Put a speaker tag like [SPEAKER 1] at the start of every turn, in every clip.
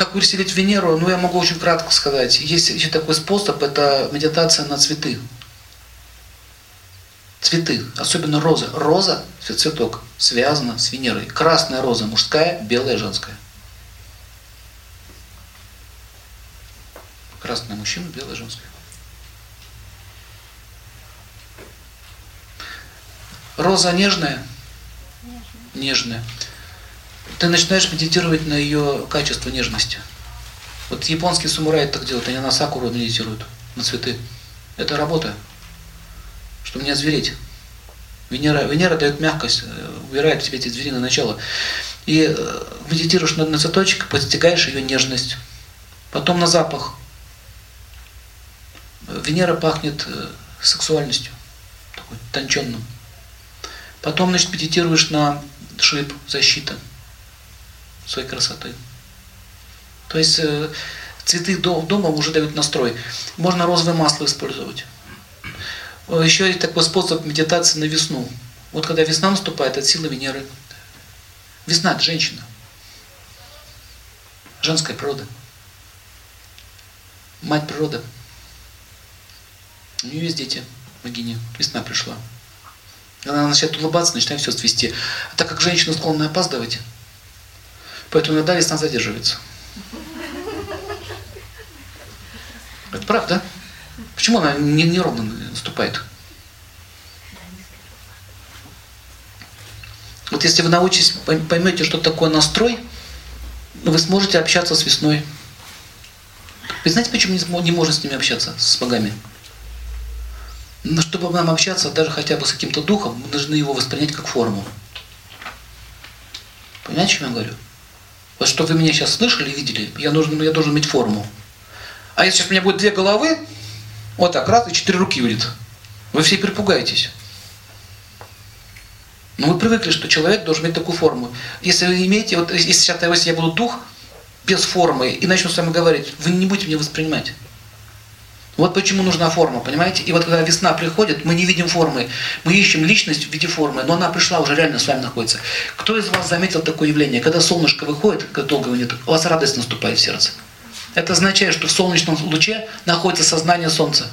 [SPEAKER 1] Как усилить Венеру? Ну, я могу очень кратко сказать. Есть еще такой способ, это медитация на цветы. Цветы, особенно роза. Роза, цветок, связана с Венерой. Красная роза мужская, белая женская. Красная мужчина, белая женская. Роза нежная? Нежная. Ты начинаешь медитировать на ее качество нежности. Вот японские самураи так делают, они на сакуру медитируют, на цветы. Это работа, чтобы не озвереть. Венера, Венера дает мягкость, э, убирает в тебе эти звериное начало. И э, медитируешь на, на цветочек, постигаешь ее нежность. Потом на запах. Венера пахнет э, сексуальностью, такой тонченным. Потом, значит, медитируешь на шип, защита своей красоты. То есть э, цветы дома уже дают настрой. Можно розовое масло использовать. Э, Еще есть такой способ медитации на весну. Вот когда весна наступает, это сила Венеры. Весна – это женщина. Женская природа. Мать природа. У нее есть дети, богиня. Весна пришла. Она начинает улыбаться, начинает все свести. А так как женщина склонна опаздывать, поэтому иногда весна задерживается. Это правда? Почему она не, неровно наступает? Вот если вы научитесь, поймете, что такое настрой, вы сможете общаться с весной. Вы знаете, почему не, не можно с ними общаться, с богами? Но чтобы нам общаться даже хотя бы с каким-то духом, мы должны его воспринять как форму. Понимаете, о чем я говорю? Вот что вы меня сейчас слышали, видели, я должен, я должен иметь форму. А если сейчас у меня будет две головы, вот так, раз, и четыре руки будет, вы все перепугаетесь. Но мы привыкли, что человек должен иметь такую форму. Если вы имеете, вот если сейчас если я буду дух без формы и начну с вами говорить, вы не будете меня воспринимать. Вот почему нужна форма, понимаете? И вот когда весна приходит, мы не видим формы. Мы ищем личность в виде формы, но она пришла, уже реально с вами находится. Кто из вас заметил такое явление? Когда солнышко выходит, когда долго его нет, у вас радость наступает в сердце. Это означает, что в солнечном луче находится сознание Солнца.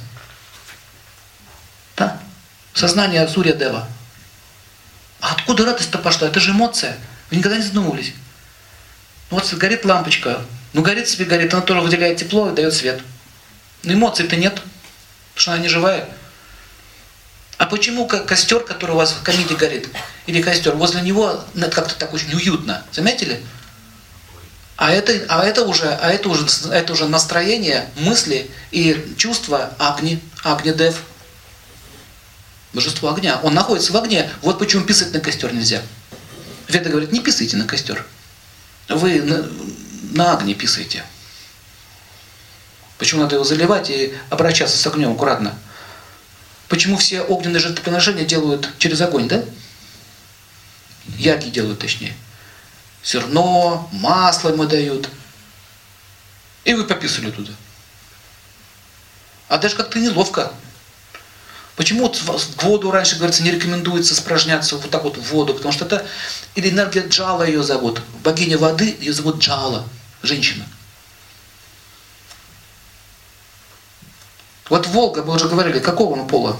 [SPEAKER 1] Да? Сознание Сурья Дева. А откуда радость-то пошла? Это же эмоция. Вы никогда не задумывались? Вот горит лампочка. Ну горит себе, горит, она тоже выделяет тепло и дает свет. Но эмоций-то нет, потому что она не живая. А почему костер, который у вас в камине горит, или костер, возле него как-то так очень уютно, заметили? А это, а это уже, а это уже, это уже настроение, мысли и чувства огни, огнедев, божество огня. Он находится в огне. Вот почему писать на костер нельзя. Веда говорит, не писайте на костер. Вы на, на огне писаете. Почему надо его заливать и обращаться с огнем аккуратно? Почему все огненные жертвоприношения делают через огонь, да? Яги делают, точнее. Зерно, масло ему дают. И вы пописали туда. А даже как-то неловко. Почему в воду раньше, говорится, не рекомендуется спражняться вот так вот в воду? Потому что это, или энергия Джала ее зовут. Богиня воды ее зовут Джала, женщина. Вот Волга, мы уже говорили, какого он пола?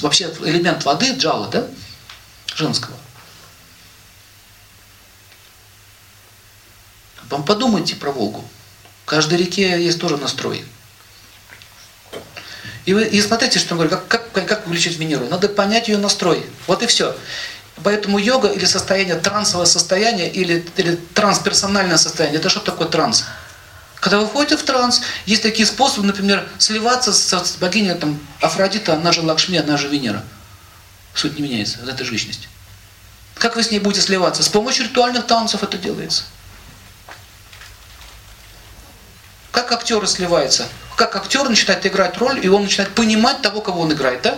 [SPEAKER 1] Вообще элемент воды, джала, да? Женского. Вам подумайте про Волгу. В каждой реке есть тоже настрой. И, вы, и смотрите, что я говорю, как, как, как увеличить Венеру. Надо понять ее настрой. Вот и все. Поэтому йога или состояние, трансовое состояние, или, или трансперсональное состояние, это что такое транс? Когда вы входите в транс, есть такие способы, например, сливаться с богиней там, Афродита, она же Лакшми, она же Венера. Суть не меняется, это же личность. Как вы с ней будете сливаться? С помощью ритуальных танцев это делается. Как актеры сливаются? Как актер начинает играть роль, и он начинает понимать того, кого он играет, да?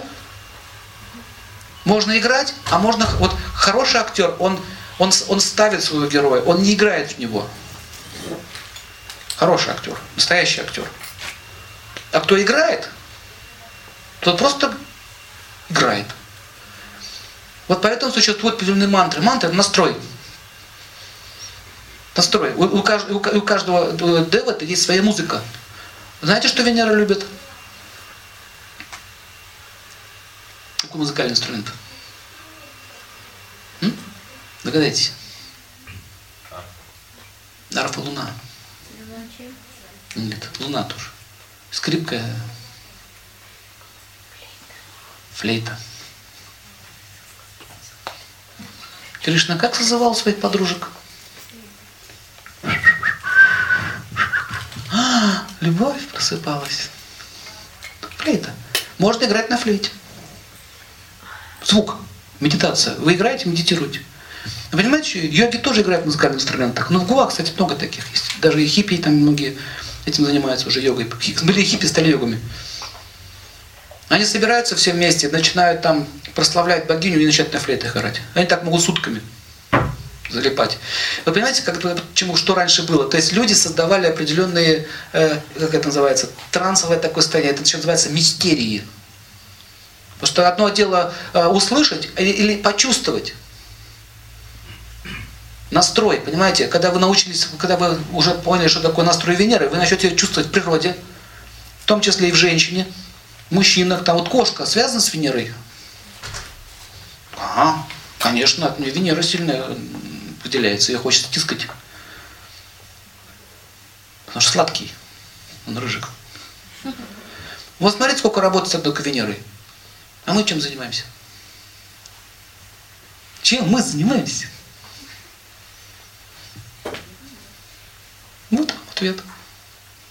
[SPEAKER 1] Можно играть, а можно... Вот хороший актер, он, он, он ставит своего героя, он не играет в него. Хороший актер, настоящий актер. А кто играет, тот просто играет. Вот поэтому существуют определенные мантры. Мантра – настрой. Настрой. У, у, у ка- у каждого э, дева есть своя музыка. Знаете, что Венера любит? Какой музыкальный инструмент? М? Догадайтесь. Луна тоже. Скрипка. Флейта. Кришна как созывал своих подружек? А, любовь просыпалась. Флейта. Можно играть на флейте. Звук. Медитация. Вы играете, медитируете. Вы понимаете, йоги тоже играют на музыкальных инструментах. Но в Гуа, кстати, много таких есть. Даже и хиппи там многие этим занимаются уже йогой. Были хиппи, стали йогами. Они собираются все вместе, начинают там прославлять богиню и начинают на флейтах играть. Они так могут сутками залипать. Вы понимаете, как, почему, что раньше было? То есть люди создавали определенные, э, как это называется, трансовое такое состояние. Это еще называется мистерии. Потому что одно дело э, услышать или, или почувствовать. Настрой, понимаете? Когда вы научились, когда вы уже поняли, что такое настрой Венеры, вы начнете чувствовать в природе, в том числе и в женщине, мужчинах. Там вот кошка связана с Венерой? Ага, конечно, от нее Венера сильно выделяется, ее хочется тискать. Потому что сладкий, он рыжик. Вот смотрите, сколько работает с одной Венерой. А мы чем занимаемся? Чем мы занимаемся? Вот ответ.